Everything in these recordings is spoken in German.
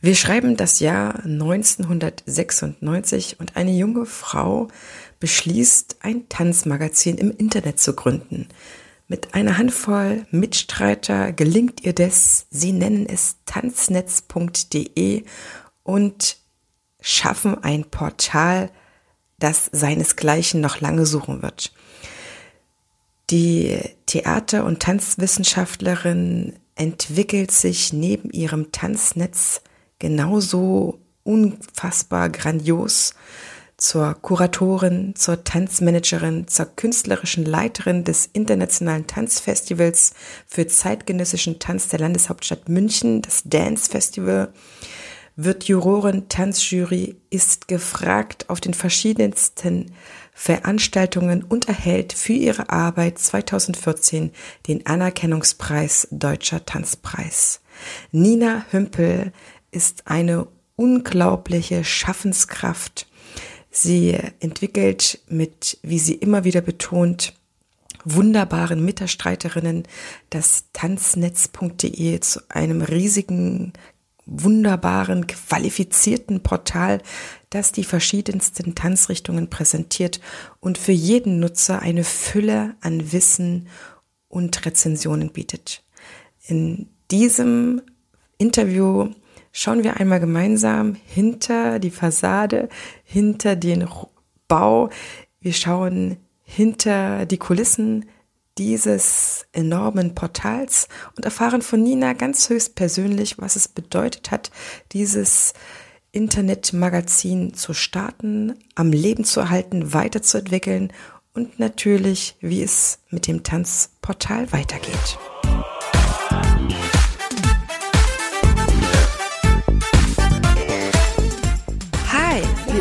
Wir schreiben das Jahr 1996 und eine junge Frau beschließt, ein Tanzmagazin im Internet zu gründen. Mit einer Handvoll Mitstreiter gelingt ihr das, sie nennen es tanznetz.de und schaffen ein Portal, das seinesgleichen noch lange suchen wird. Die Theater- und Tanzwissenschaftlerin entwickelt sich neben ihrem Tanznetz genauso unfassbar grandios zur Kuratorin, zur Tanzmanagerin, zur künstlerischen Leiterin des Internationalen Tanzfestivals für zeitgenössischen Tanz der Landeshauptstadt München, das Dance Festival, wird Jurorin, Tanzjury, ist gefragt auf den verschiedensten Veranstaltungen und erhält für ihre Arbeit 2014 den Anerkennungspreis Deutscher Tanzpreis. Nina Hümpel ist eine unglaubliche Schaffenskraft. Sie entwickelt mit, wie sie immer wieder betont, wunderbaren Mitstreiterinnen das Tanznetz.de zu einem riesigen, wunderbaren, qualifizierten Portal, das die verschiedensten Tanzrichtungen präsentiert und für jeden Nutzer eine Fülle an Wissen und Rezensionen bietet. In diesem Interview schauen wir einmal gemeinsam hinter die Fassade, hinter den Bau. Wir schauen hinter die Kulissen dieses enormen Portals und erfahren von Nina ganz höchst persönlich, was es bedeutet hat, dieses Internetmagazin zu starten, am Leben zu erhalten, weiterzuentwickeln und natürlich, wie es mit dem Tanzportal weitergeht.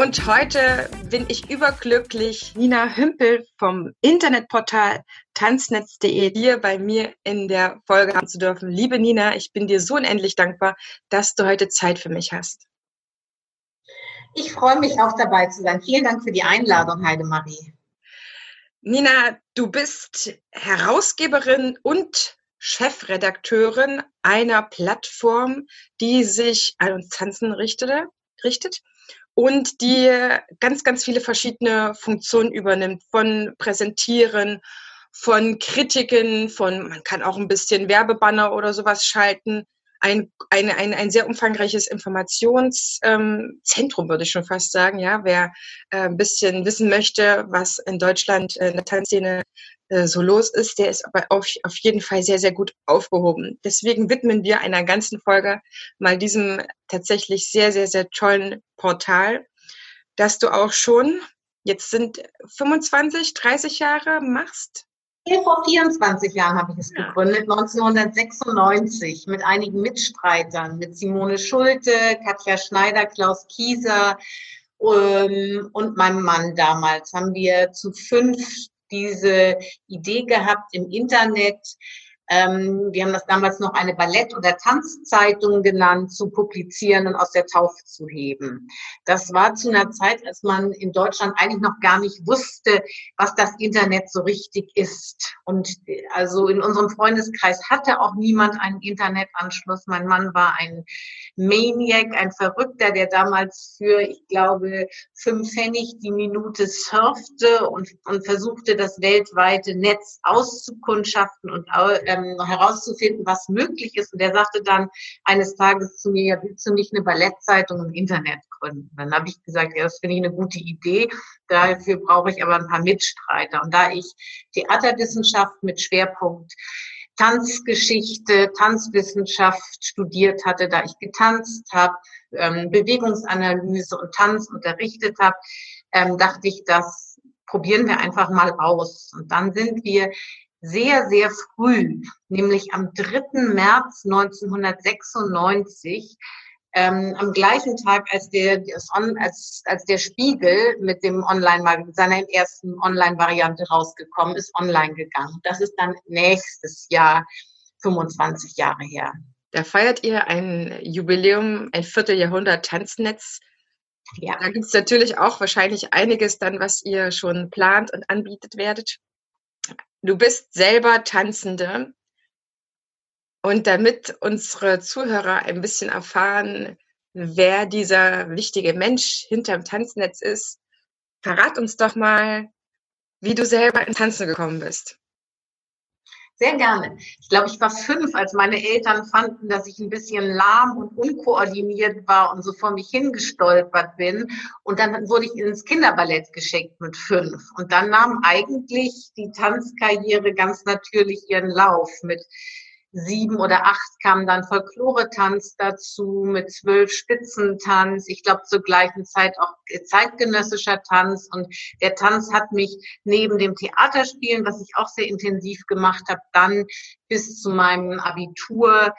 Und heute bin ich überglücklich, Nina Hümpel vom Internetportal tanznetz.de hier bei mir in der Folge haben zu dürfen. Liebe Nina, ich bin dir so unendlich dankbar, dass du heute Zeit für mich hast. Ich freue mich auch dabei zu sein. Vielen Dank für die Einladung, Heidemarie. Nina, du bist Herausgeberin und Chefredakteurin einer Plattform, die sich an uns Tanzen richtete, richtet und die ganz, ganz viele verschiedene Funktionen übernimmt, von Präsentieren, von Kritiken, von, man kann auch ein bisschen Werbebanner oder sowas schalten. Ein, ein, ein, ein sehr umfangreiches Informationszentrum, ähm, würde ich schon fast sagen. Ja, wer äh, ein bisschen wissen möchte, was in Deutschland äh, in der Tanzszene äh, so los ist, der ist aber auf, auf jeden Fall sehr, sehr gut aufgehoben. Deswegen widmen wir einer ganzen Folge mal diesem tatsächlich sehr, sehr, sehr tollen Portal, dass du auch schon, jetzt sind 25, 30 Jahre machst. Vor 24 Jahren habe ich es gegründet, 1996, mit einigen Mitstreitern, mit Simone Schulte, Katja Schneider, Klaus Kieser ähm, und meinem Mann damals haben wir zu fünf diese Idee gehabt im Internet, ähm, wir haben das damals noch eine Ballett- oder Tanzzeitung genannt, zu publizieren und aus der Taufe zu heben. Das war zu einer Zeit, als man in Deutschland eigentlich noch gar nicht wusste, was das Internet so richtig ist. Und also in unserem Freundeskreis hatte auch niemand einen Internetanschluss. Mein Mann war ein Maniac, ein Verrückter, der damals für, ich glaube, fünf Pfennig die Minute surfte und, und versuchte, das weltweite Netz auszukundschaften und ähm, ähm, herauszufinden, was möglich ist. Und er sagte dann eines Tages zu mir, ja, willst du nicht eine Ballettzeitung im Internet gründen? Dann habe ich gesagt, ja, das finde ich eine gute Idee. Dafür brauche ich aber ein paar Mitstreiter. Und da ich Theaterwissenschaft mit Schwerpunkt Tanzgeschichte, Tanzwissenschaft studiert hatte, da ich getanzt habe, ähm, Bewegungsanalyse und Tanz unterrichtet habe, ähm, dachte ich, das probieren wir einfach mal aus. Und dann sind wir sehr, sehr früh, nämlich am 3. März 1996, ähm, am gleichen Tag, als der, als, als der Spiegel mit dem Online, seiner ersten Online-Variante rausgekommen ist, online gegangen. Das ist dann nächstes Jahr 25 Jahre her. Da feiert ihr ein Jubiläum, ein Vierteljahrhundert Tanznetz. Ja. Da gibt es natürlich auch wahrscheinlich einiges dann, was ihr schon plant und anbietet werdet. Du bist selber Tanzende. Und damit unsere Zuhörer ein bisschen erfahren, wer dieser wichtige Mensch hinterm Tanznetz ist, verrat uns doch mal, wie du selber ins Tanzen gekommen bist. Sehr gerne. Ich glaube, ich war fünf, als meine Eltern fanden, dass ich ein bisschen lahm und unkoordiniert war und so vor mich hingestolpert bin. Und dann wurde ich ins Kinderballett geschickt mit fünf. Und dann nahm eigentlich die Tanzkarriere ganz natürlich ihren Lauf mit sieben oder acht kam dann Folklore-Tanz dazu, mit zwölf Spitzentanz. Ich glaube zur gleichen Zeit auch zeitgenössischer Tanz. Und der Tanz hat mich neben dem Theaterspielen, was ich auch sehr intensiv gemacht habe, dann bis zu meinem Abitur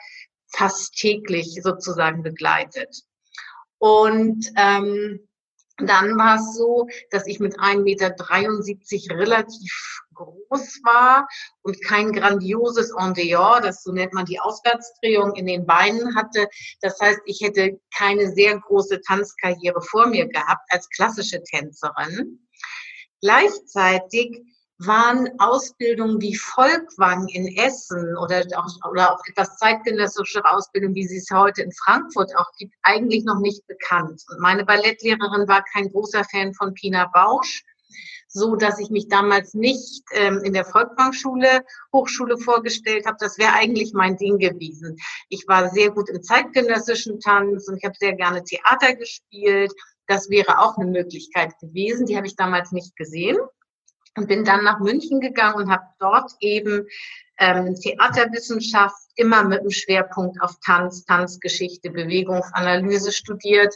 fast täglich sozusagen begleitet. Und ähm, dann war es so, dass ich mit 1,73 Meter relativ groß war und kein grandioses En dehors, das so nennt man die Auswärtsdrehung in den Beinen hatte. Das heißt, ich hätte keine sehr große Tanzkarriere vor mir gehabt als klassische Tänzerin. Gleichzeitig waren Ausbildungen wie Volkwang in Essen oder auch, oder auch etwas zeitgenössische Ausbildungen, wie sie es heute in Frankfurt auch gibt, eigentlich noch nicht bekannt. Und meine Ballettlehrerin war kein großer Fan von Pina Bausch, so dass ich mich damals nicht ähm, in der Volkwang-Schule, Hochschule vorgestellt habe. Das wäre eigentlich mein Ding gewesen. Ich war sehr gut im zeitgenössischen Tanz und ich habe sehr gerne Theater gespielt. Das wäre auch eine Möglichkeit gewesen. Die habe ich damals nicht gesehen und bin dann nach München gegangen und habe dort eben ähm, Theaterwissenschaft immer mit dem Schwerpunkt auf Tanz, Tanzgeschichte, Bewegungsanalyse studiert.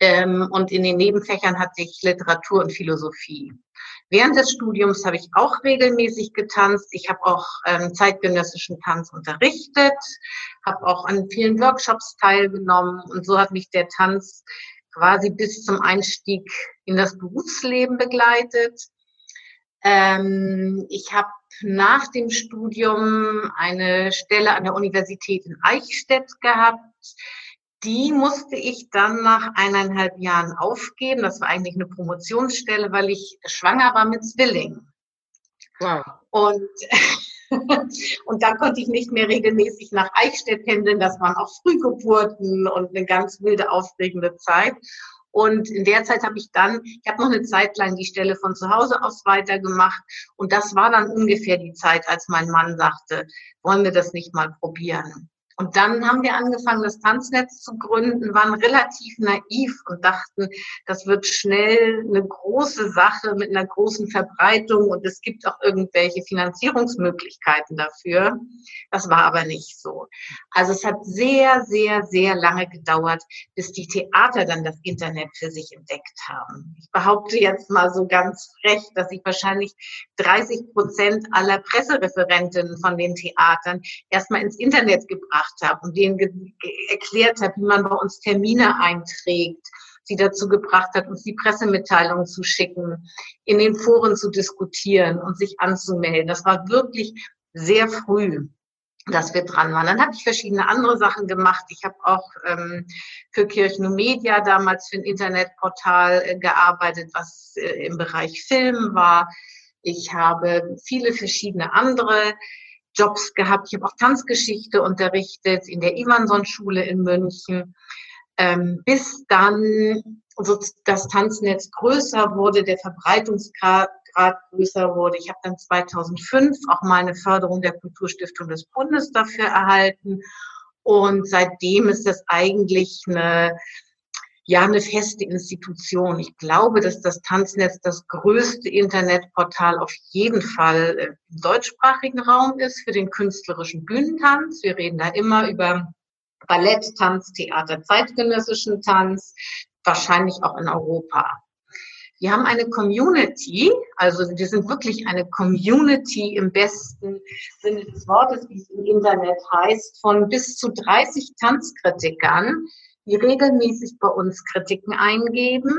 Ähm, und in den Nebenfächern hatte ich Literatur und Philosophie. Während des Studiums habe ich auch regelmäßig getanzt. Ich habe auch ähm, zeitgenössischen Tanz unterrichtet, habe auch an vielen Workshops teilgenommen und so hat mich der Tanz quasi bis zum Einstieg in das Berufsleben begleitet. Ähm, ich habe nach dem Studium eine Stelle an der Universität in Eichstätt gehabt. Die musste ich dann nach eineinhalb Jahren aufgeben. Das war eigentlich eine Promotionsstelle, weil ich schwanger war mit Zwillingen. Wow. Und, und da konnte ich nicht mehr regelmäßig nach Eichstätt pendeln. Das waren auch Frühgeburten und eine ganz wilde, aufregende Zeit. Und in der Zeit habe ich dann, ich habe noch eine Zeit lang die Stelle von zu Hause aus weitergemacht. Und das war dann ungefähr die Zeit, als mein Mann sagte, wollen wir das nicht mal probieren? Und dann haben wir angefangen, das Tanznetz zu gründen, waren relativ naiv und dachten, das wird schnell eine große Sache mit einer großen Verbreitung und es gibt auch irgendwelche Finanzierungsmöglichkeiten dafür. Das war aber nicht so. Also es hat sehr, sehr, sehr lange gedauert, bis die Theater dann das Internet für sich entdeckt haben. Ich behaupte jetzt mal so ganz frech, dass ich wahrscheinlich 30 Prozent aller Pressereferentinnen von den Theatern erstmal ins Internet gebracht gemacht habe und denen erklärt habe, wie man bei uns Termine einträgt, sie dazu gebracht hat, uns die Pressemitteilungen zu schicken, in den Foren zu diskutieren und sich anzumelden. Das war wirklich sehr früh dass wir dran waren. Dann habe ich verschiedene andere Sachen gemacht. Ich habe auch ähm, für Kirchen und Media damals für ein Internetportal äh, gearbeitet, was äh, im Bereich Film war. Ich habe viele verschiedene andere Jobs gehabt. Ich habe auch Tanzgeschichte unterrichtet in der Ivanson-Schule in München, ähm, bis dann das Tanznetz größer wurde, der Verbreitungsgrad größer wurde. Ich habe dann 2005 auch mal eine Förderung der Kulturstiftung des Bundes dafür erhalten. Und seitdem ist das eigentlich eine ja eine feste Institution. Ich glaube, dass das Tanznetz das größte Internetportal auf jeden Fall äh, im deutschsprachigen Raum ist für den künstlerischen Bühnentanz. Wir reden da immer über Ballett, Tanz, Theater, zeitgenössischen Tanz, wahrscheinlich auch in Europa. Wir haben eine Community, also wir sind wirklich eine Community im besten Sinne des Wortes, wie es im Internet heißt, von bis zu 30 Tanzkritikern, die regelmäßig bei uns Kritiken eingeben.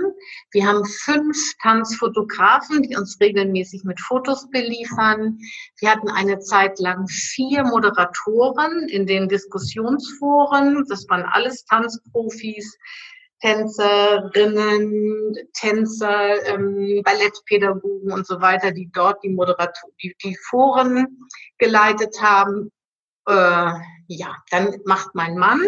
Wir haben fünf Tanzfotografen, die uns regelmäßig mit Fotos beliefern. Wir hatten eine Zeit lang vier Moderatoren in den Diskussionsforen. Das waren alles Tanzprofis. Tänzerinnen, Tänzer, ähm, Ballettpädagogen und so weiter, die dort die Moderator, die, die Foren geleitet haben. Äh, ja, dann macht mein Mann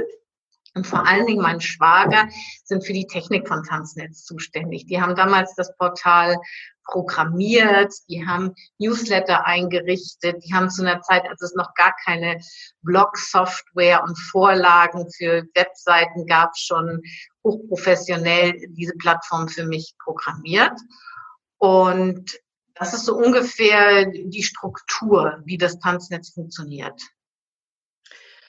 und vor allen Dingen mein Schwager sind für die Technik von Tanznetz zuständig. Die haben damals das Portal programmiert, die haben Newsletter eingerichtet, die haben zu einer Zeit, als es noch gar keine Blog-Software und Vorlagen für Webseiten gab, schon hochprofessionell diese Plattform für mich programmiert. Und das ist so ungefähr die Struktur, wie das Tanznetz funktioniert.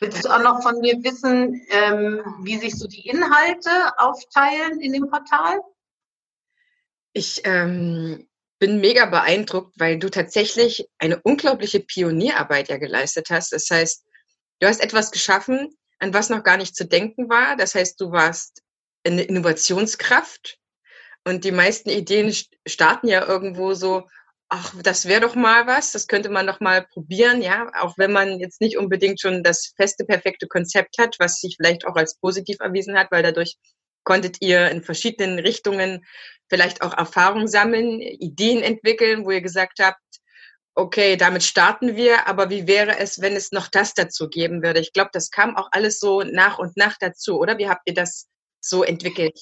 Willst du auch noch von mir wissen, ähm, wie sich so die Inhalte aufteilen in dem Portal? Ich ähm, bin mega beeindruckt, weil du tatsächlich eine unglaubliche Pionierarbeit ja geleistet hast. Das heißt, du hast etwas geschaffen, an was noch gar nicht zu denken war. Das heißt, du warst eine Innovationskraft und die meisten Ideen starten ja irgendwo so, ach, das wäre doch mal was, das könnte man doch mal probieren, ja, auch wenn man jetzt nicht unbedingt schon das feste, perfekte Konzept hat, was sich vielleicht auch als positiv erwiesen hat, weil dadurch konntet ihr in verschiedenen Richtungen vielleicht auch Erfahrung sammeln, Ideen entwickeln, wo ihr gesagt habt, okay, damit starten wir, aber wie wäre es, wenn es noch das dazu geben würde? Ich glaube, das kam auch alles so nach und nach dazu, oder? Wie habt ihr das so entwickelt?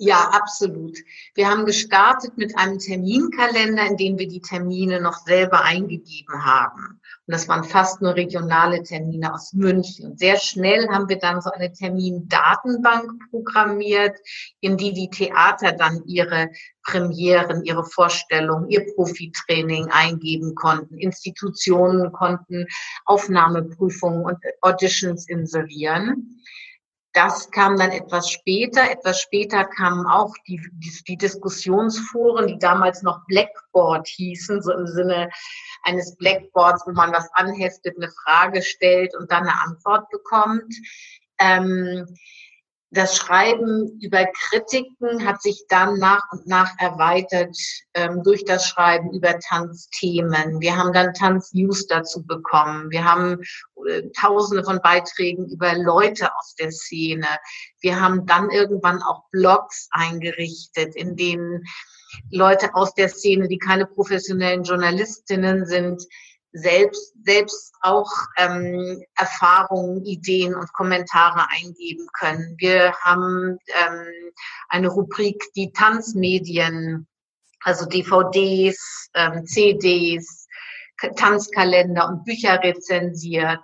Ja, absolut. Wir haben gestartet mit einem Terminkalender, in dem wir die Termine noch selber eingegeben haben. Und das waren fast nur regionale Termine aus München. Und sehr schnell haben wir dann so eine Termindatenbank programmiert, in die die Theater dann ihre Premieren, ihre Vorstellungen, ihr Profitraining eingeben konnten. Institutionen konnten Aufnahmeprüfungen und Auditions inserieren. Das kam dann etwas später. Etwas später kamen auch die, die, die, Diskussionsforen, die damals noch Blackboard hießen, so im Sinne eines Blackboards, wo man was anheftet, eine Frage stellt und dann eine Antwort bekommt. Ähm, das Schreiben über Kritiken hat sich dann nach und nach erweitert ähm, durch das Schreiben über Tanzthemen. Wir haben dann Tanznews dazu bekommen. Wir haben äh, Tausende von Beiträgen über Leute aus der Szene. Wir haben dann irgendwann auch Blogs eingerichtet, in denen Leute aus der Szene, die keine professionellen Journalistinnen sind, selbst, selbst auch ähm, Erfahrungen, Ideen und Kommentare eingeben können. Wir haben ähm, eine Rubrik, die Tanzmedien, also DVDs, ähm, CDs, Tanzkalender und Bücher rezensiert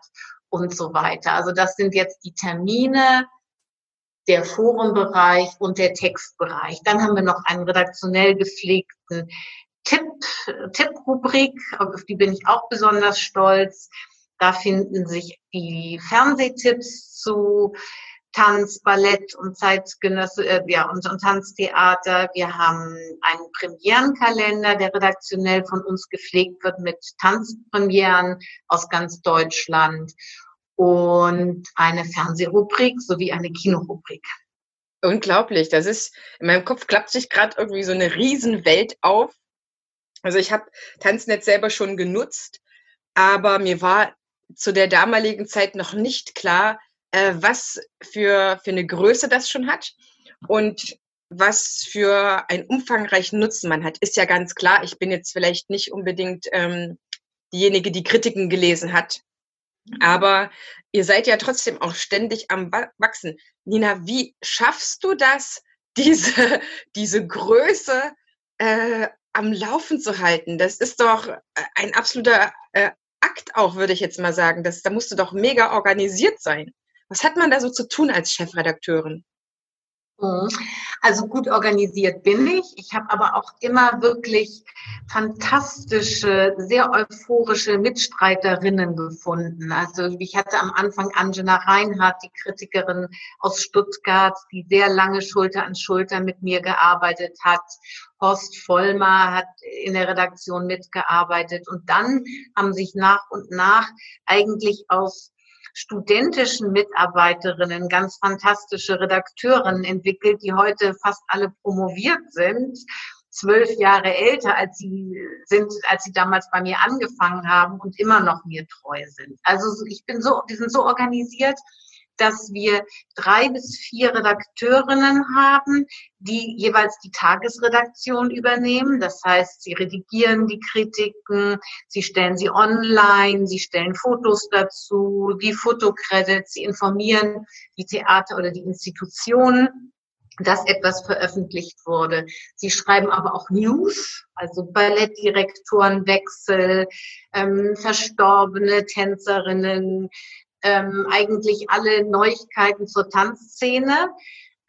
und so weiter. Also das sind jetzt die Termine, der Forenbereich und der Textbereich. Dann haben wir noch einen redaktionell gepflegten Tipprubrik, auf die bin ich auch besonders stolz. Da finden sich die Fernsehtipps zu Tanz, Ballett und Zeitgenösse, äh, ja, und, und Tanztheater. Wir haben einen Premierenkalender, der redaktionell von uns gepflegt wird mit Tanzpremieren aus ganz Deutschland und eine Fernsehrubrik sowie eine Kinorubrik. Unglaublich. Das ist, in meinem Kopf klappt sich gerade irgendwie so eine Riesenwelt auf also ich habe Tanznet selber schon genutzt, aber mir war zu der damaligen Zeit noch nicht klar, äh, was für, für eine Größe das schon hat und was für einen umfangreichen Nutzen man hat. Ist ja ganz klar, ich bin jetzt vielleicht nicht unbedingt ähm, diejenige, die Kritiken gelesen hat. Aber ihr seid ja trotzdem auch ständig am Wachsen. Nina, wie schaffst du das, diese, diese Größe äh, am Laufen zu halten, das ist doch äh, ein absoluter äh, Akt auch, würde ich jetzt mal sagen. Das, da musst du doch mega organisiert sein. Was hat man da so zu tun als Chefredakteurin? Mhm. Also gut organisiert bin ich. Ich habe aber auch immer wirklich fantastische, sehr euphorische Mitstreiterinnen gefunden. Also ich hatte am Anfang Angela Reinhardt, die Kritikerin aus Stuttgart, die sehr lange Schulter an Schulter mit mir gearbeitet hat. Horst Vollmer hat in der Redaktion mitgearbeitet. Und dann haben sich nach und nach eigentlich aus studentischen Mitarbeiterinnen, ganz fantastische Redakteurinnen entwickelt, die heute fast alle promoviert sind zwölf Jahre älter als sie sind, als sie damals bei mir angefangen haben und immer noch mir treu sind. Also ich bin so, die sind so organisiert, dass wir drei bis vier Redakteurinnen haben, die jeweils die Tagesredaktion übernehmen. Das heißt, sie redigieren die Kritiken, sie stellen sie online, sie stellen Fotos dazu, die Fotocredits, sie informieren die Theater oder die Institutionen dass etwas veröffentlicht wurde. Sie schreiben aber auch News, also Ballettdirektorenwechsel, ähm, verstorbene Tänzerinnen, ähm, eigentlich alle Neuigkeiten zur Tanzszene.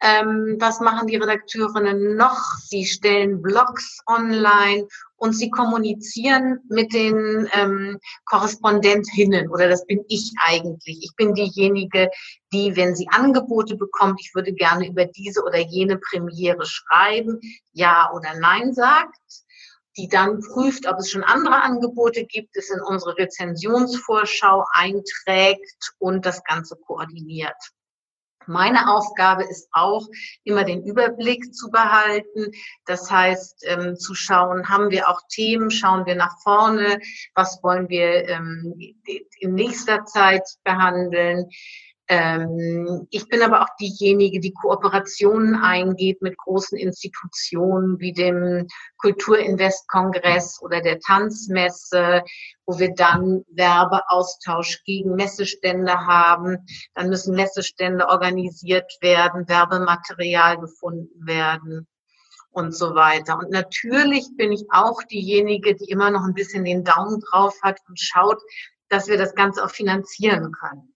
Ähm, was machen die Redakteurinnen noch? Sie stellen Blogs online und sie kommunizieren mit den ähm, Korrespondentinnen oder das bin ich eigentlich. Ich bin diejenige, die, wenn sie Angebote bekommt, ich würde gerne über diese oder jene Premiere schreiben, ja oder nein sagt die dann prüft, ob es schon andere Angebote gibt, es in unsere Rezensionsvorschau einträgt und das Ganze koordiniert. Meine Aufgabe ist auch, immer den Überblick zu behalten. Das heißt, ähm, zu schauen, haben wir auch Themen, schauen wir nach vorne, was wollen wir ähm, in nächster Zeit behandeln. Ähm, ich bin aber auch diejenige, die Kooperationen eingeht mit großen Institutionen wie dem Kulturinvest-Kongress oder der Tanzmesse, wo wir dann Werbeaustausch gegen Messestände haben. Dann müssen Messestände organisiert werden, Werbematerial gefunden werden und so weiter. Und natürlich bin ich auch diejenige, die immer noch ein bisschen den Daumen drauf hat und schaut, dass wir das Ganze auch finanzieren können.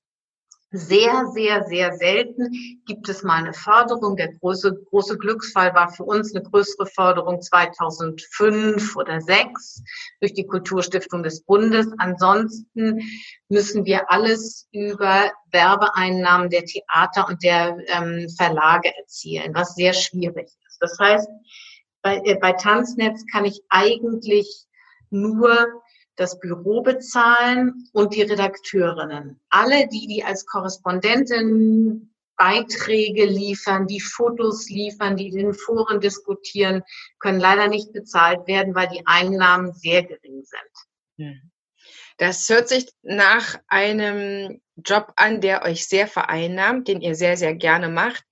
Sehr, sehr, sehr selten gibt es mal eine Förderung. Der große, große Glücksfall war für uns eine größere Förderung 2005 oder 2006 durch die Kulturstiftung des Bundes. Ansonsten müssen wir alles über Werbeeinnahmen der Theater und der ähm, Verlage erzielen, was sehr schwierig ist. Das heißt, bei, äh, bei Tanznetz kann ich eigentlich nur das Büro bezahlen und die Redakteurinnen. Alle die, die als Korrespondentin Beiträge liefern, die Fotos liefern, die in Foren diskutieren, können leider nicht bezahlt werden, weil die Einnahmen sehr gering sind. Das hört sich nach einem Job an, der euch sehr vereinnahmt, den ihr sehr, sehr gerne macht,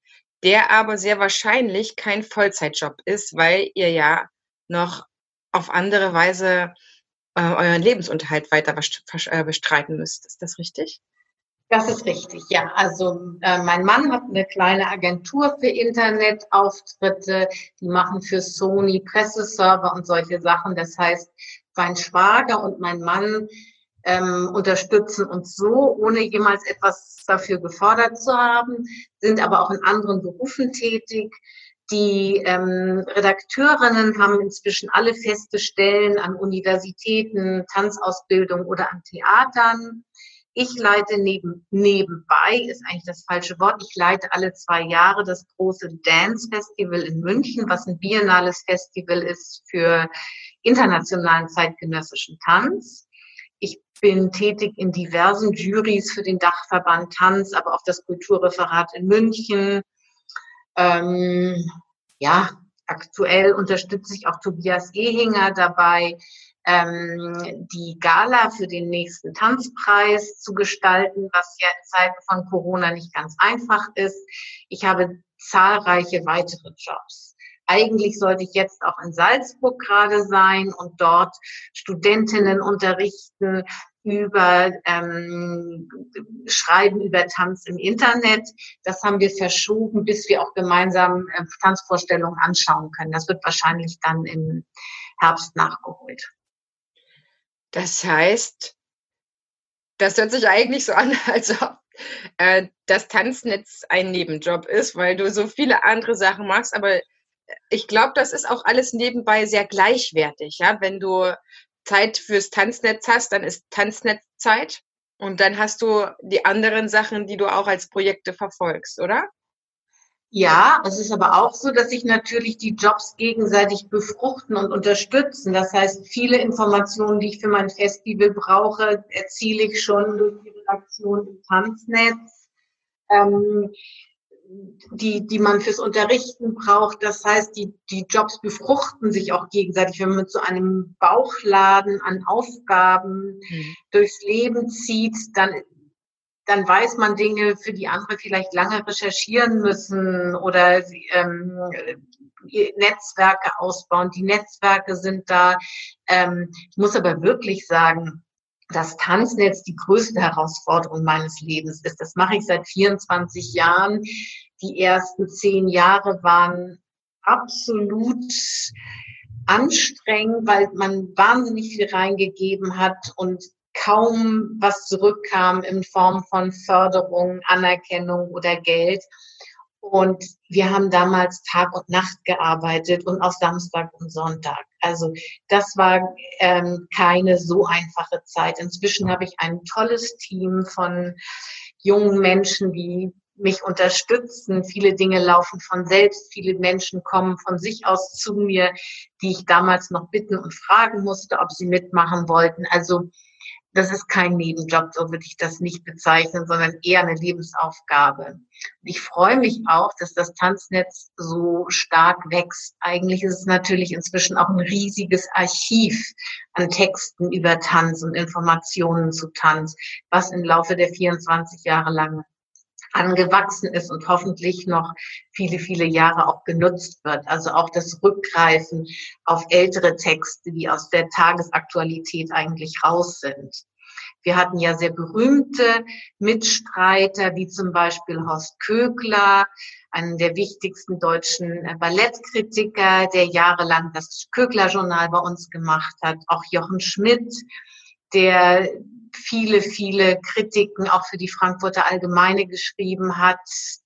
der aber sehr wahrscheinlich kein Vollzeitjob ist, weil ihr ja noch auf andere Weise äh, euren Lebensunterhalt weiter äh, bestreiten müsst. Ist das richtig? Das ist richtig, ja. Also äh, mein Mann hat eine kleine Agentur für Internetauftritte. Die machen für Sony Presseserver und solche Sachen. Das heißt, mein Schwager und mein Mann ähm, unterstützen uns so, ohne jemals etwas dafür gefordert zu haben, sind aber auch in anderen Berufen tätig. Die ähm, Redakteurinnen haben inzwischen alle feste Stellen an Universitäten, Tanzausbildung oder an Theatern. Ich leite neben, nebenbei, ist eigentlich das falsche Wort, ich leite alle zwei Jahre das große Dance Festival in München, was ein biennales Festival ist für internationalen zeitgenössischen Tanz. Ich bin tätig in diversen Juries für den Dachverband Tanz, aber auch das Kulturreferat in München ähm, ja, aktuell unterstütze ich auch Tobias Ehinger dabei, ähm, die Gala für den nächsten Tanzpreis zu gestalten, was ja in Zeiten von Corona nicht ganz einfach ist. Ich habe zahlreiche weitere Jobs. Eigentlich sollte ich jetzt auch in Salzburg gerade sein und dort Studentinnen unterrichten, über ähm, Schreiben über Tanz im Internet. Das haben wir verschoben, bis wir auch gemeinsam äh, Tanzvorstellungen anschauen können. Das wird wahrscheinlich dann im Herbst nachgeholt. Das heißt, das hört sich eigentlich so an, als ob äh, das Tanznetz ein Nebenjob ist, weil du so viele andere Sachen machst, aber ich glaube, das ist auch alles nebenbei sehr gleichwertig. Ja, wenn du Zeit fürs Tanznetz hast, dann ist Tanznetzzeit und dann hast du die anderen Sachen, die du auch als Projekte verfolgst, oder? Ja, es ist aber auch so, dass sich natürlich die Jobs gegenseitig befruchten und unterstützen. Das heißt, viele Informationen, die ich für mein Festival brauche, erziele ich schon durch die Redaktion im Tanznetz. Ähm, die, die man fürs Unterrichten braucht. Das heißt, die, die Jobs befruchten sich auch gegenseitig. Wenn man mit so einem Bauchladen an Aufgaben mhm. durchs Leben zieht, dann, dann weiß man Dinge, für die andere vielleicht lange recherchieren müssen oder ähm, Netzwerke ausbauen. Die Netzwerke sind da. Ähm, ich muss aber wirklich sagen, das Tanznetz die größte Herausforderung meines Lebens ist. Das mache ich seit 24 Jahren. Die ersten zehn Jahre waren absolut anstrengend, weil man wahnsinnig viel reingegeben hat und kaum was zurückkam in Form von Förderung, Anerkennung oder Geld. Und wir haben damals Tag und Nacht gearbeitet und auch Samstag und Sonntag. Also das war ähm, keine so einfache Zeit. Inzwischen habe ich ein tolles Team von jungen Menschen, die mich unterstützen. Viele Dinge laufen von selbst. Viele Menschen kommen von sich aus zu mir, die ich damals noch bitten und fragen musste, ob sie mitmachen wollten. Also das ist kein Nebenjob, so würde ich das nicht bezeichnen, sondern eher eine Lebensaufgabe. Ich freue mich auch, dass das Tanznetz so stark wächst. Eigentlich ist es natürlich inzwischen auch ein riesiges Archiv an Texten über Tanz und Informationen zu Tanz, was im Laufe der 24 Jahre lang angewachsen ist und hoffentlich noch viele, viele Jahre auch genutzt wird. Also auch das Rückgreifen auf ältere Texte, die aus der Tagesaktualität eigentlich raus sind. Wir hatten ja sehr berühmte Mitstreiter, wie zum Beispiel Horst Kögler, einen der wichtigsten deutschen Ballettkritiker, der jahrelang das Kögler-Journal bei uns gemacht hat. Auch Jochen Schmidt, der viele, viele Kritiken auch für die Frankfurter Allgemeine geschrieben hat,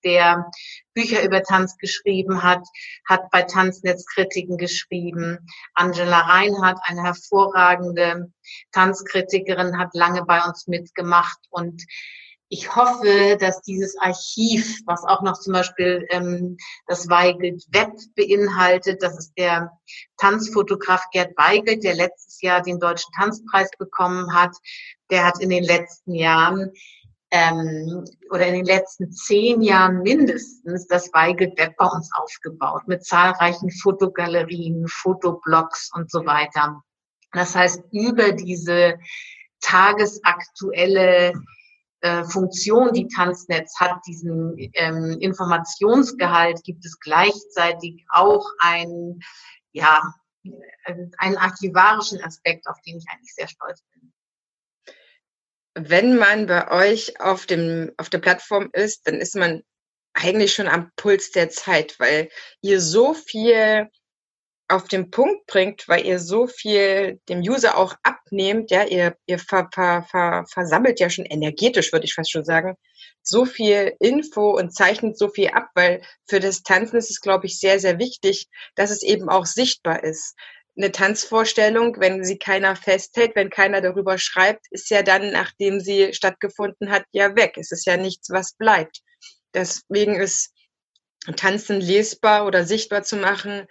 der Bücher über Tanz geschrieben hat, hat bei Tanznetz Kritiken geschrieben. Angela Reinhardt, eine hervorragende Tanzkritikerin, hat lange bei uns mitgemacht und ich hoffe, dass dieses Archiv, was auch noch zum Beispiel ähm, das Weigelt Web beinhaltet, das ist der Tanzfotograf Gerd Weigelt, der letztes Jahr den Deutschen Tanzpreis bekommen hat. Der hat in den letzten Jahren ähm, oder in den letzten zehn Jahren mindestens das Weigelt Web bei uns aufgebaut mit zahlreichen Fotogalerien, Fotoblogs und so weiter. Das heißt, über diese tagesaktuelle äh, Funktion, die Tanznetz hat, diesen ähm, Informationsgehalt, gibt es gleichzeitig auch ein, ja, einen archivarischen Aspekt, auf den ich eigentlich sehr stolz bin. Wenn man bei euch auf, dem, auf der Plattform ist, dann ist man eigentlich schon am Puls der Zeit, weil ihr so viel auf den Punkt bringt, weil ihr so viel dem User auch abnehmt, ja, ihr, ihr ver, ver, ver, versammelt ja schon energetisch, würde ich fast schon sagen, so viel Info und zeichnet so viel ab, weil für das Tanzen ist es, glaube ich, sehr, sehr wichtig, dass es eben auch sichtbar ist. Eine Tanzvorstellung, wenn sie keiner festhält, wenn keiner darüber schreibt, ist ja dann, nachdem sie stattgefunden hat, ja weg. Es ist ja nichts, was bleibt. Deswegen ist Tanzen lesbar oder sichtbar zu machen,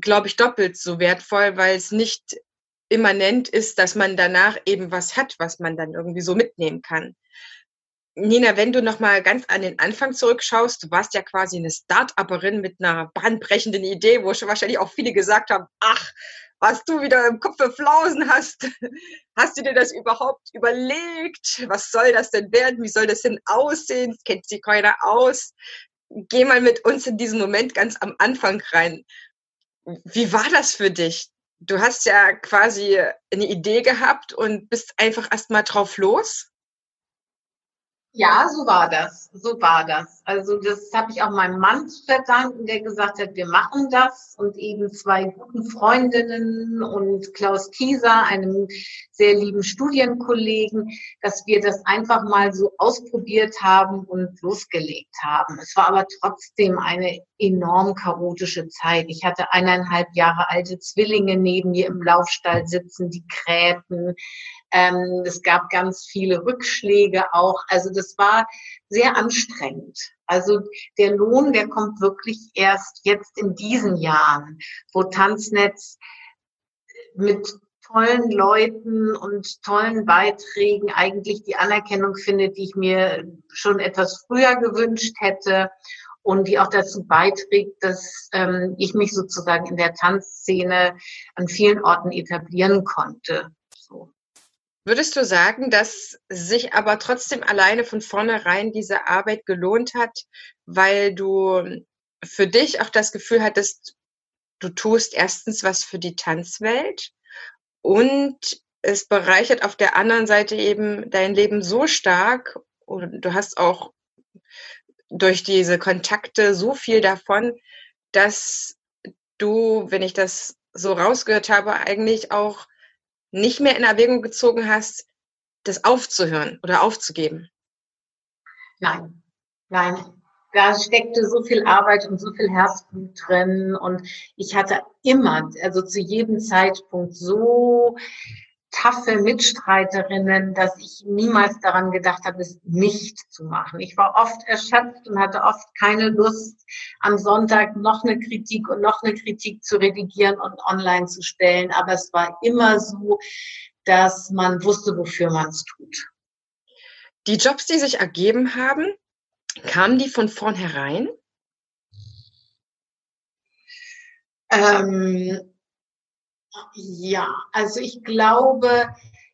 glaube ich, doppelt so wertvoll, weil es nicht immanent ist, dass man danach eben was hat, was man dann irgendwie so mitnehmen kann. Nina, wenn du noch mal ganz an den Anfang zurückschaust, du warst ja quasi eine Start-Upperin mit einer bahnbrechenden Idee, wo schon wahrscheinlich auch viele gesagt haben, ach, was du wieder im Kopf für Flausen hast. Hast du dir das überhaupt überlegt? Was soll das denn werden? Wie soll das denn aussehen? Kennt sich keiner aus. Geh mal mit uns in diesen Moment ganz am Anfang rein. Wie war das für dich? Du hast ja quasi eine Idee gehabt und bist einfach erstmal drauf los? Ja, so war das. So war das. Also das habe ich auch meinem Mann zu verdanken, der gesagt hat, wir machen das. Und eben zwei guten Freundinnen und Klaus Kieser, einem sehr lieben Studienkollegen, dass wir das einfach mal so ausprobiert haben und losgelegt haben. Es war aber trotzdem eine enorm chaotische Zeit. Ich hatte eineinhalb Jahre alte Zwillinge neben mir im Laufstall sitzen, die krähten. Ähm, es gab ganz viele Rückschläge auch. Also das war sehr anstrengend. Also der Lohn, der kommt wirklich erst jetzt in diesen Jahren, wo Tanznetz mit tollen Leuten und tollen Beiträgen eigentlich die Anerkennung finde, die ich mir schon etwas früher gewünscht hätte und die auch dazu beiträgt, dass ähm, ich mich sozusagen in der Tanzszene an vielen Orten etablieren konnte. Würdest du sagen, dass sich aber trotzdem alleine von vornherein diese Arbeit gelohnt hat, weil du für dich auch das Gefühl hattest, du tust erstens was für die Tanzwelt und es bereichert auf der anderen Seite eben dein Leben so stark und du hast auch durch diese Kontakte so viel davon, dass du, wenn ich das so rausgehört habe, eigentlich auch nicht mehr in Erwägung gezogen hast, das aufzuhören oder aufzugeben. Nein, nein, da steckte so viel Arbeit und so viel Herzblut drin und ich hatte immer, also zu jedem Zeitpunkt so taffe Mitstreiterinnen, dass ich niemals daran gedacht habe, es nicht zu machen. Ich war oft erschöpft und hatte oft keine Lust, am Sonntag noch eine Kritik und noch eine Kritik zu redigieren und online zu stellen. Aber es war immer so, dass man wusste, wofür man es tut. Die Jobs, die sich ergeben haben, Kamen die von vornherein? Ähm, ja, also ich glaube,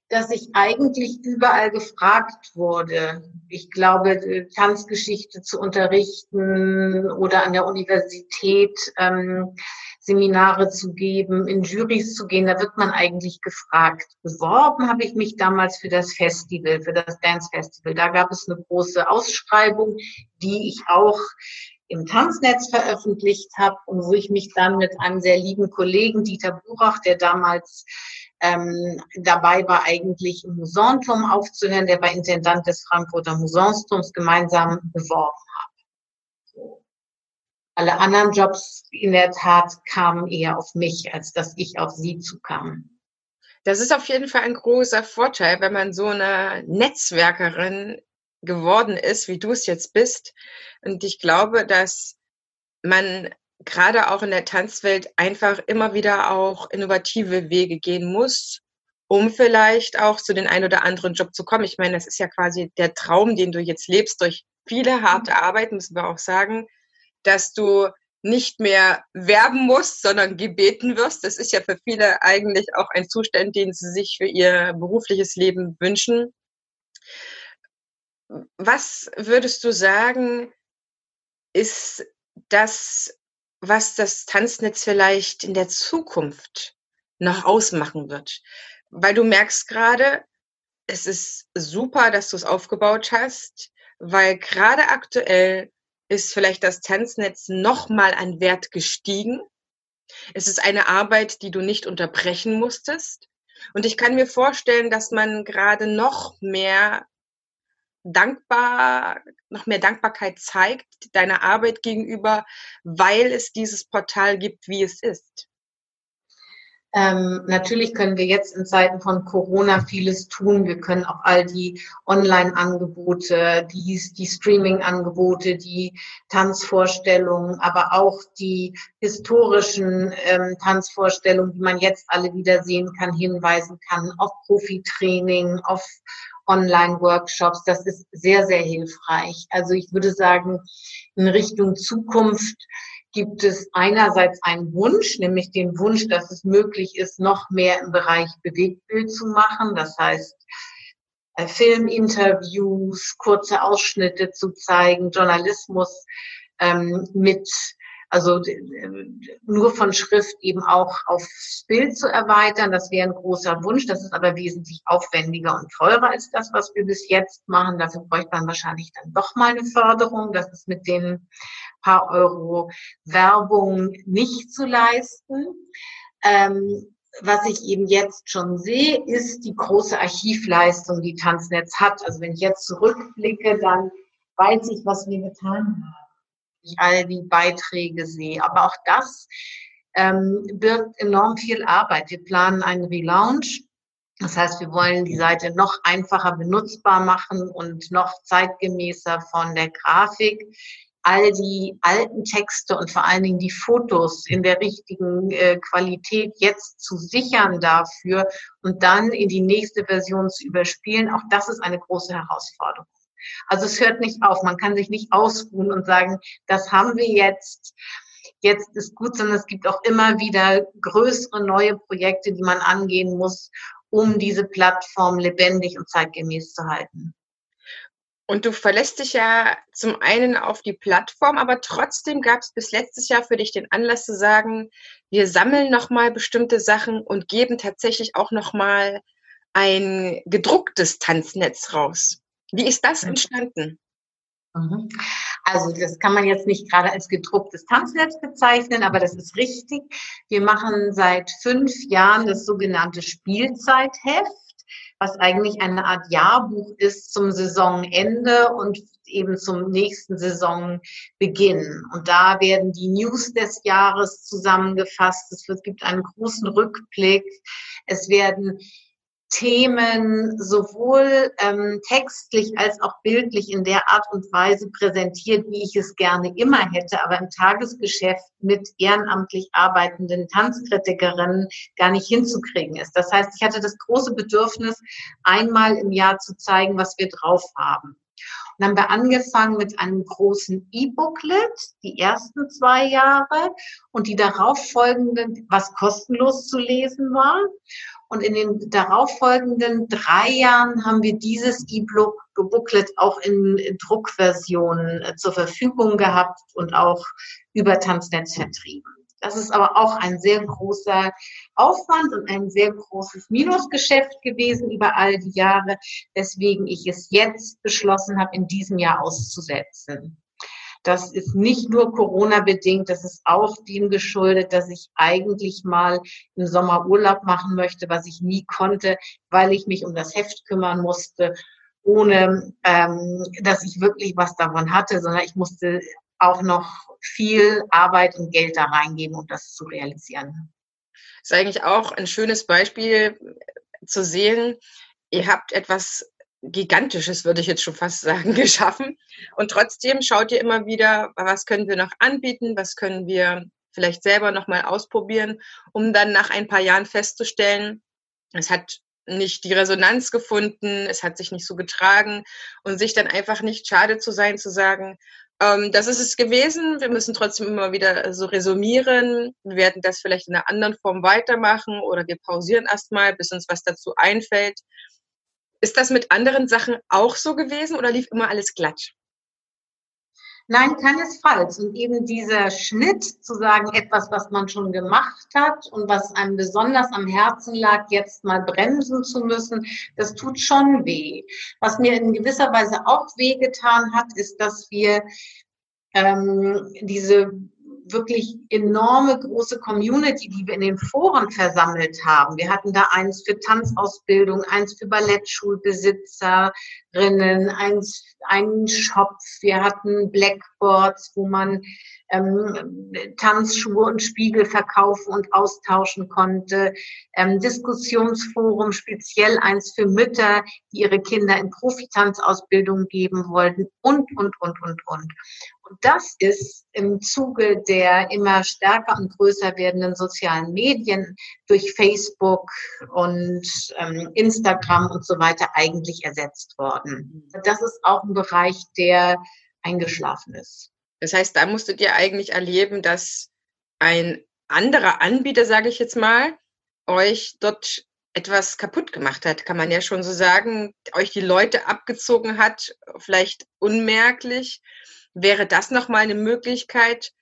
dass ich eigentlich überall gefragt wurde. Ich glaube, Tanzgeschichte zu unterrichten oder an der Universität ähm, Seminare zu geben, in Juries zu gehen, da wird man eigentlich gefragt. Beworben habe ich mich damals für das Festival, für das Dance Festival. Da gab es eine große Ausschreibung, die ich auch im Tanznetz veröffentlicht habe und wo ich mich dann mit einem sehr lieben Kollegen, Dieter Burach, der damals ähm, dabei war, eigentlich im Musanturm aufzuhören, der war Intendant des Frankfurter Musansturms, gemeinsam beworben alle anderen Jobs in der Tat kamen eher auf mich, als dass ich auf sie zukam. Das ist auf jeden Fall ein großer Vorteil, wenn man so eine Netzwerkerin geworden ist, wie du es jetzt bist. Und ich glaube, dass man gerade auch in der Tanzwelt einfach immer wieder auch innovative Wege gehen muss, um vielleicht auch zu den ein oder anderen Job zu kommen. Ich meine, das ist ja quasi der Traum, den du jetzt lebst durch viele harte Arbeit, müssen wir auch sagen dass du nicht mehr werben musst, sondern gebeten wirst. Das ist ja für viele eigentlich auch ein Zustand, den sie sich für ihr berufliches Leben wünschen. Was würdest du sagen, ist das, was das Tanznetz vielleicht in der Zukunft noch ausmachen wird? Weil du merkst gerade, es ist super, dass du es aufgebaut hast, weil gerade aktuell ist vielleicht das Tanznetz nochmal an Wert gestiegen. Es ist eine Arbeit, die du nicht unterbrechen musstest. Und ich kann mir vorstellen, dass man gerade noch mehr dankbar, noch mehr Dankbarkeit zeigt deiner Arbeit gegenüber, weil es dieses Portal gibt, wie es ist. Ähm, natürlich können wir jetzt in Zeiten von Corona vieles tun. Wir können auch all die Online-Angebote, die, die Streaming-Angebote, die Tanzvorstellungen, aber auch die historischen ähm, Tanzvorstellungen, die man jetzt alle wieder sehen kann, hinweisen kann auf Profitraining, auf Online-Workshops. Das ist sehr, sehr hilfreich. Also ich würde sagen, in Richtung Zukunft gibt es einerseits einen Wunsch, nämlich den Wunsch, dass es möglich ist, noch mehr im Bereich Bewegtbild zu machen. Das heißt, äh, Filminterviews, kurze Ausschnitte zu zeigen, Journalismus ähm, mit also nur von Schrift eben auch aufs Bild zu erweitern, das wäre ein großer Wunsch. Das ist aber wesentlich aufwendiger und teurer als das, was wir bis jetzt machen. Dafür bräuchte man wahrscheinlich dann doch mal eine Förderung. Das ist mit den paar Euro Werbung nicht zu leisten. Ähm, was ich eben jetzt schon sehe, ist die große Archivleistung, die Tanznetz hat. Also wenn ich jetzt zurückblicke, dann weiß ich, was wir getan haben ich all die Beiträge sehe. Aber auch das ähm, birgt enorm viel Arbeit. Wir planen einen Relaunch. Das heißt, wir wollen die Seite noch einfacher benutzbar machen und noch zeitgemäßer von der Grafik. all die alten Texte und vor allen Dingen die Fotos in der richtigen äh, Qualität jetzt zu sichern dafür und dann in die nächste Version zu überspielen, auch das ist eine große Herausforderung. Also es hört nicht auf, man kann sich nicht ausruhen und sagen, das haben wir jetzt, jetzt ist gut, sondern es gibt auch immer wieder größere neue Projekte, die man angehen muss, um diese Plattform lebendig und zeitgemäß zu halten. Und du verlässt dich ja zum einen auf die Plattform, aber trotzdem gab es bis letztes Jahr für dich den Anlass zu sagen, wir sammeln nochmal bestimmte Sachen und geben tatsächlich auch nochmal ein gedrucktes Tanznetz raus. Wie ist das entstanden? Mhm. Also das kann man jetzt nicht gerade als gedrucktes Tanznetz bezeichnen, aber das ist richtig. Wir machen seit fünf Jahren das sogenannte Spielzeitheft, was eigentlich eine Art Jahrbuch ist zum Saisonende und eben zum nächsten Saisonbeginn. Und da werden die News des Jahres zusammengefasst. Es gibt einen großen Rückblick. Es werden Themen sowohl ähm, textlich als auch bildlich in der Art und Weise präsentiert, wie ich es gerne immer hätte, aber im Tagesgeschäft mit ehrenamtlich arbeitenden Tanzkritikerinnen gar nicht hinzukriegen ist. Das heißt, ich hatte das große Bedürfnis, einmal im Jahr zu zeigen, was wir drauf haben. Und haben wir angefangen mit einem großen E-Booklet, die ersten zwei Jahre und die darauf folgenden, was kostenlos zu lesen war. Und in den darauffolgenden drei Jahren haben wir dieses E-Booklet auch in Druckversionen äh, zur Verfügung gehabt und auch über Tanznetz vertrieben. Das ist aber auch ein sehr großer Aufwand und ein sehr großes Minusgeschäft gewesen über all die Jahre, weswegen ich es jetzt beschlossen habe, in diesem Jahr auszusetzen. Das ist nicht nur Corona-bedingt, das ist auch dem geschuldet, dass ich eigentlich mal im Sommer Urlaub machen möchte, was ich nie konnte, weil ich mich um das Heft kümmern musste, ohne ähm, dass ich wirklich was davon hatte, sondern ich musste auch noch viel Arbeit und Geld da reingeben, um das zu realisieren. Das ist eigentlich auch ein schönes Beispiel zu sehen. Ihr habt etwas Gigantisches, würde ich jetzt schon fast sagen, geschaffen. Und trotzdem schaut ihr immer wieder, was können wir noch anbieten, was können wir vielleicht selber nochmal ausprobieren, um dann nach ein paar Jahren festzustellen, es hat nicht die Resonanz gefunden, es hat sich nicht so getragen und sich dann einfach nicht schade zu sein, zu sagen, ähm, das ist es gewesen, wir müssen trotzdem immer wieder so resumieren, wir werden das vielleicht in einer anderen Form weitermachen oder wir pausieren erstmal, bis uns was dazu einfällt. Ist das mit anderen Sachen auch so gewesen oder lief immer alles glatt? Nein, keinesfalls. Und eben dieser Schnitt zu sagen, etwas, was man schon gemacht hat und was einem besonders am Herzen lag, jetzt mal bremsen zu müssen, das tut schon weh. Was mir in gewisser Weise auch wehgetan hat, ist, dass wir ähm, diese wirklich enorme große Community, die wir in den Foren versammelt haben. Wir hatten da eins für Tanzausbildung, eins für Ballettschulbesitzerinnen, eins, einen Shop. Wir hatten Blackboards, wo man ähm, Tanzschuhe und Spiegel verkaufen und austauschen konnte. Ähm, Diskussionsforum, speziell eins für Mütter, die ihre Kinder in Profitanzausbildung geben wollten und, und, und, und, und. Und das ist im Zuge der immer stärker und größer werdenden sozialen Medien durch Facebook und ähm, Instagram und so weiter eigentlich ersetzt worden. Das ist auch ein Bereich, der eingeschlafen ist. Das heißt, da musstet ihr eigentlich erleben, dass ein anderer Anbieter, sage ich jetzt mal, euch dort etwas kaputt gemacht hat, kann man ja schon so sagen, euch die Leute abgezogen hat, vielleicht unmerklich Wäre das nochmal eine Möglichkeit,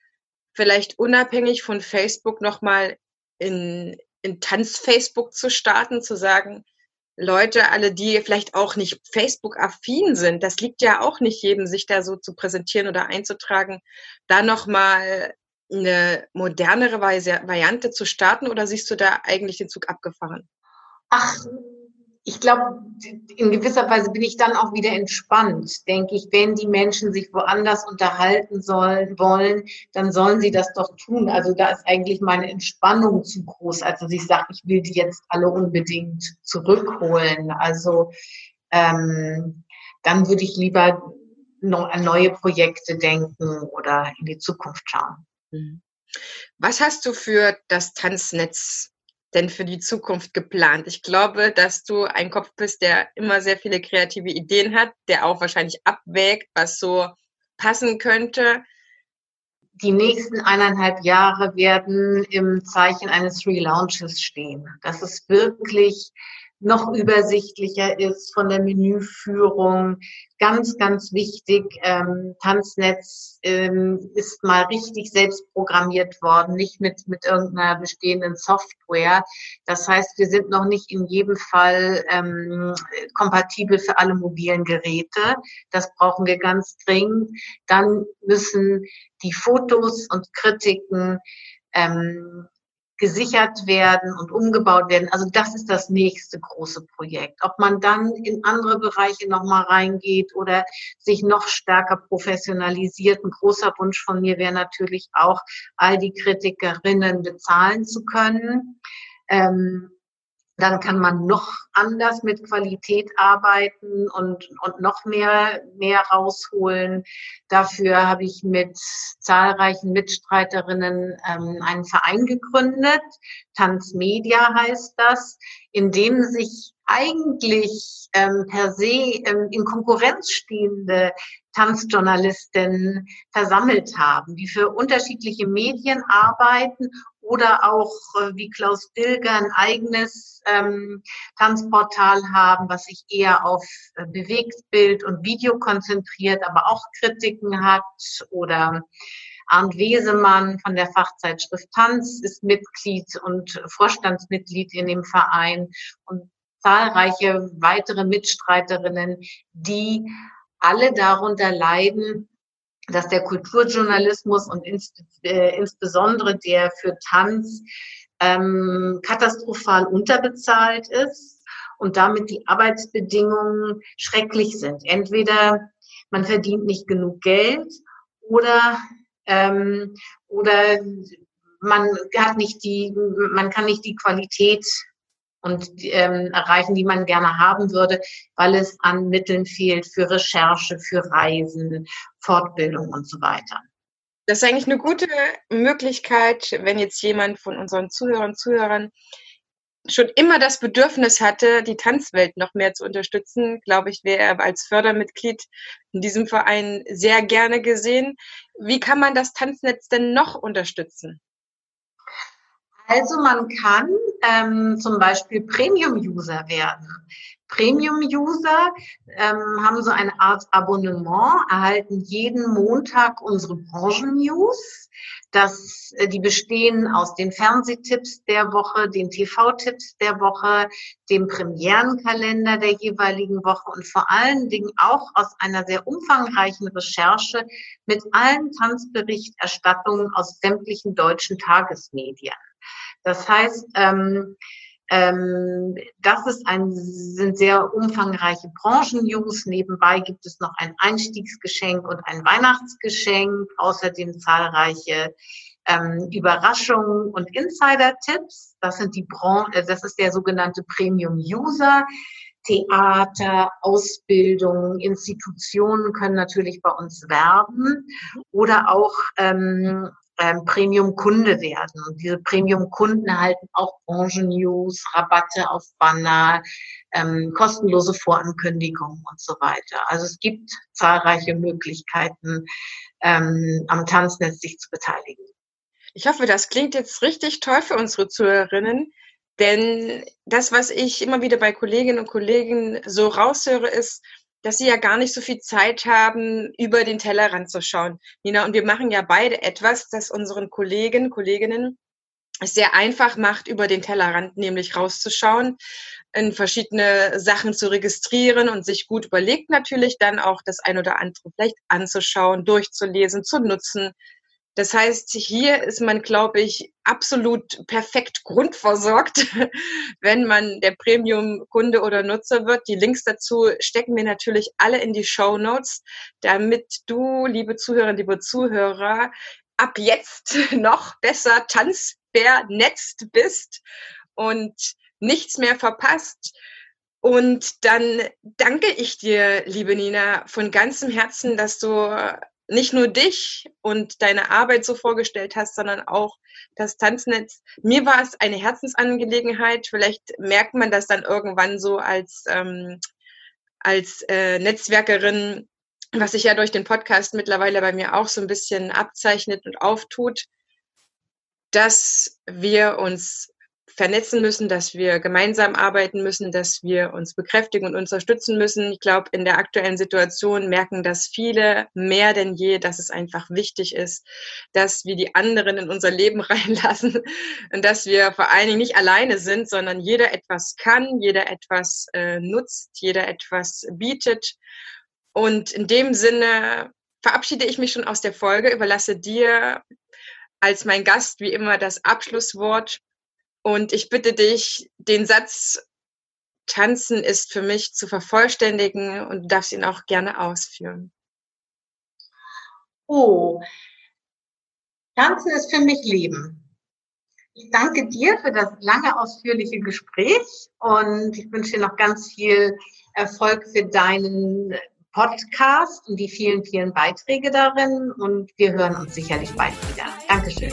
vielleicht unabhängig von Facebook nochmal in, in Tanz-Facebook zu starten, zu sagen, Leute, alle, die vielleicht auch nicht Facebook-affin sind, das liegt ja auch nicht jedem, sich da so zu präsentieren oder einzutragen, da nochmal eine modernere Variante zu starten oder siehst du da eigentlich den Zug abgefahren? Ach, ich glaube, in gewisser Weise bin ich dann auch wieder entspannt, denke ich, wenn die Menschen sich woanders unterhalten sollen, wollen, dann sollen sie das doch tun. Also da ist eigentlich meine Entspannung zu groß, als dass ich sage, ich will die jetzt alle unbedingt zurückholen. Also ähm, dann würde ich lieber an neue Projekte denken oder in die Zukunft schauen. Mhm. Was hast du für das Tanznetz denn für die Zukunft geplant? Ich glaube, dass du ein Kopf bist, der immer sehr viele kreative Ideen hat, der auch wahrscheinlich abwägt, was so passen könnte. Die nächsten eineinhalb Jahre werden im Zeichen eines Relaunches stehen. Das ist wirklich noch übersichtlicher ist von der Menüführung. Ganz, ganz wichtig, ähm, Tanznetz ähm, ist mal richtig selbst programmiert worden, nicht mit, mit irgendeiner bestehenden Software. Das heißt, wir sind noch nicht in jedem Fall ähm, kompatibel für alle mobilen Geräte. Das brauchen wir ganz dringend. Dann müssen die Fotos und Kritiken ähm, gesichert werden und umgebaut werden. Also das ist das nächste große Projekt. Ob man dann in andere Bereiche nochmal reingeht oder sich noch stärker professionalisiert. Ein großer Wunsch von mir wäre natürlich auch, all die Kritikerinnen bezahlen zu können. Ähm, dann kann man noch anders mit Qualität arbeiten und, und noch mehr, mehr rausholen. Dafür habe ich mit zahlreichen Mitstreiterinnen ähm, einen Verein gegründet. Tanzmedia heißt das, in dem sich eigentlich ähm, per se ähm, in Konkurrenz stehende Tanzjournalistinnen versammelt haben, die für unterschiedliche Medien arbeiten oder auch äh, wie Klaus Dilger ein eigenes ähm, Tanzportal haben, was sich eher auf äh, Bewegtbild und Video konzentriert, aber auch Kritiken hat. Oder Arndt Wesemann von der Fachzeitschrift Tanz ist Mitglied und Vorstandsmitglied in dem Verein. Und zahlreiche weitere Mitstreiterinnen, die alle darunter leiden, dass der Kulturjournalismus und ins, äh, insbesondere der für Tanz ähm, katastrophal unterbezahlt ist und damit die Arbeitsbedingungen schrecklich sind. Entweder man verdient nicht genug Geld oder ähm, oder man hat nicht die, man kann nicht die Qualität und ähm, erreichen, die man gerne haben würde, weil es an Mitteln fehlt für Recherche, für Reisen, Fortbildung und so weiter. Das ist eigentlich eine gute Möglichkeit, wenn jetzt jemand von unseren Zuhörern Zuhörern schon immer das Bedürfnis hatte, die Tanzwelt noch mehr zu unterstützen, glaube ich, wäre er als Fördermitglied in diesem Verein sehr gerne gesehen. Wie kann man das Tanznetz denn noch unterstützen? Also man kann ähm, zum Beispiel Premium-User werden. Premium-User ähm, haben so eine Art Abonnement, erhalten jeden Montag unsere Branchen-News. Das, äh, die bestehen aus den Fernsehtipps der Woche, den TV-Tipps der Woche, dem Premierenkalender der jeweiligen Woche und vor allen Dingen auch aus einer sehr umfangreichen Recherche mit allen Tanzberichterstattungen aus sämtlichen deutschen Tagesmedien. Das heißt, ähm, ähm, das ist ein, sind sehr umfangreiche Branchennews. Nebenbei gibt es noch ein Einstiegsgeschenk und ein Weihnachtsgeschenk, außerdem zahlreiche ähm, Überraschungen und Insider-Tipps. Das sind die Bran äh, das ist der sogenannte Premium User. Theater, Ausbildung, Institutionen können natürlich bei uns werben oder auch ähm, ähm, Premium-Kunde werden. Und diese Premium-Kunden erhalten auch Branchen-News, Rabatte auf Banner, ähm, kostenlose Vorankündigungen und so weiter. Also es gibt zahlreiche Möglichkeiten, ähm, am Tanznetz sich zu beteiligen. Ich hoffe, das klingt jetzt richtig toll für unsere Zuhörerinnen. Denn das, was ich immer wieder bei Kolleginnen und Kollegen so raushöre, ist, dass sie ja gar nicht so viel Zeit haben, über den Tellerrand zu schauen. Nina, und wir machen ja beide etwas, das unseren Kollegen, Kolleginnen es sehr einfach macht, über den Tellerrand nämlich rauszuschauen, in verschiedene Sachen zu registrieren und sich gut überlegt natürlich dann auch das ein oder andere vielleicht anzuschauen, durchzulesen, zu nutzen, das heißt, hier ist man, glaube ich, absolut perfekt grundversorgt, wenn man der Premium-Kunde oder Nutzer wird. Die Links dazu stecken wir natürlich alle in die Show Notes, damit du, liebe Zuhörerinnen, liebe Zuhörer, ab jetzt noch besser tanzvernetzt bist und nichts mehr verpasst. Und dann danke ich dir, liebe Nina, von ganzem Herzen, dass du nicht nur dich und deine Arbeit so vorgestellt hast, sondern auch das Tanznetz. Mir war es eine Herzensangelegenheit. Vielleicht merkt man das dann irgendwann so als, ähm, als äh, Netzwerkerin, was sich ja durch den Podcast mittlerweile bei mir auch so ein bisschen abzeichnet und auftut, dass wir uns vernetzen müssen, dass wir gemeinsam arbeiten müssen, dass wir uns bekräftigen und unterstützen müssen. Ich glaube, in der aktuellen Situation merken das viele mehr denn je, dass es einfach wichtig ist, dass wir die anderen in unser Leben reinlassen und dass wir vor allen Dingen nicht alleine sind, sondern jeder etwas kann, jeder etwas äh, nutzt, jeder etwas bietet. Und in dem Sinne verabschiede ich mich schon aus der Folge, überlasse dir als mein Gast wie immer das Abschlusswort und ich bitte dich, den Satz Tanzen ist für mich zu vervollständigen und du darfst ihn auch gerne ausführen. Oh, Tanzen ist für mich Leben. Ich danke dir für das lange, ausführliche Gespräch und ich wünsche dir noch ganz viel Erfolg für deinen Podcast und die vielen, vielen Beiträge darin und wir hören uns sicherlich bald wieder. Dankeschön.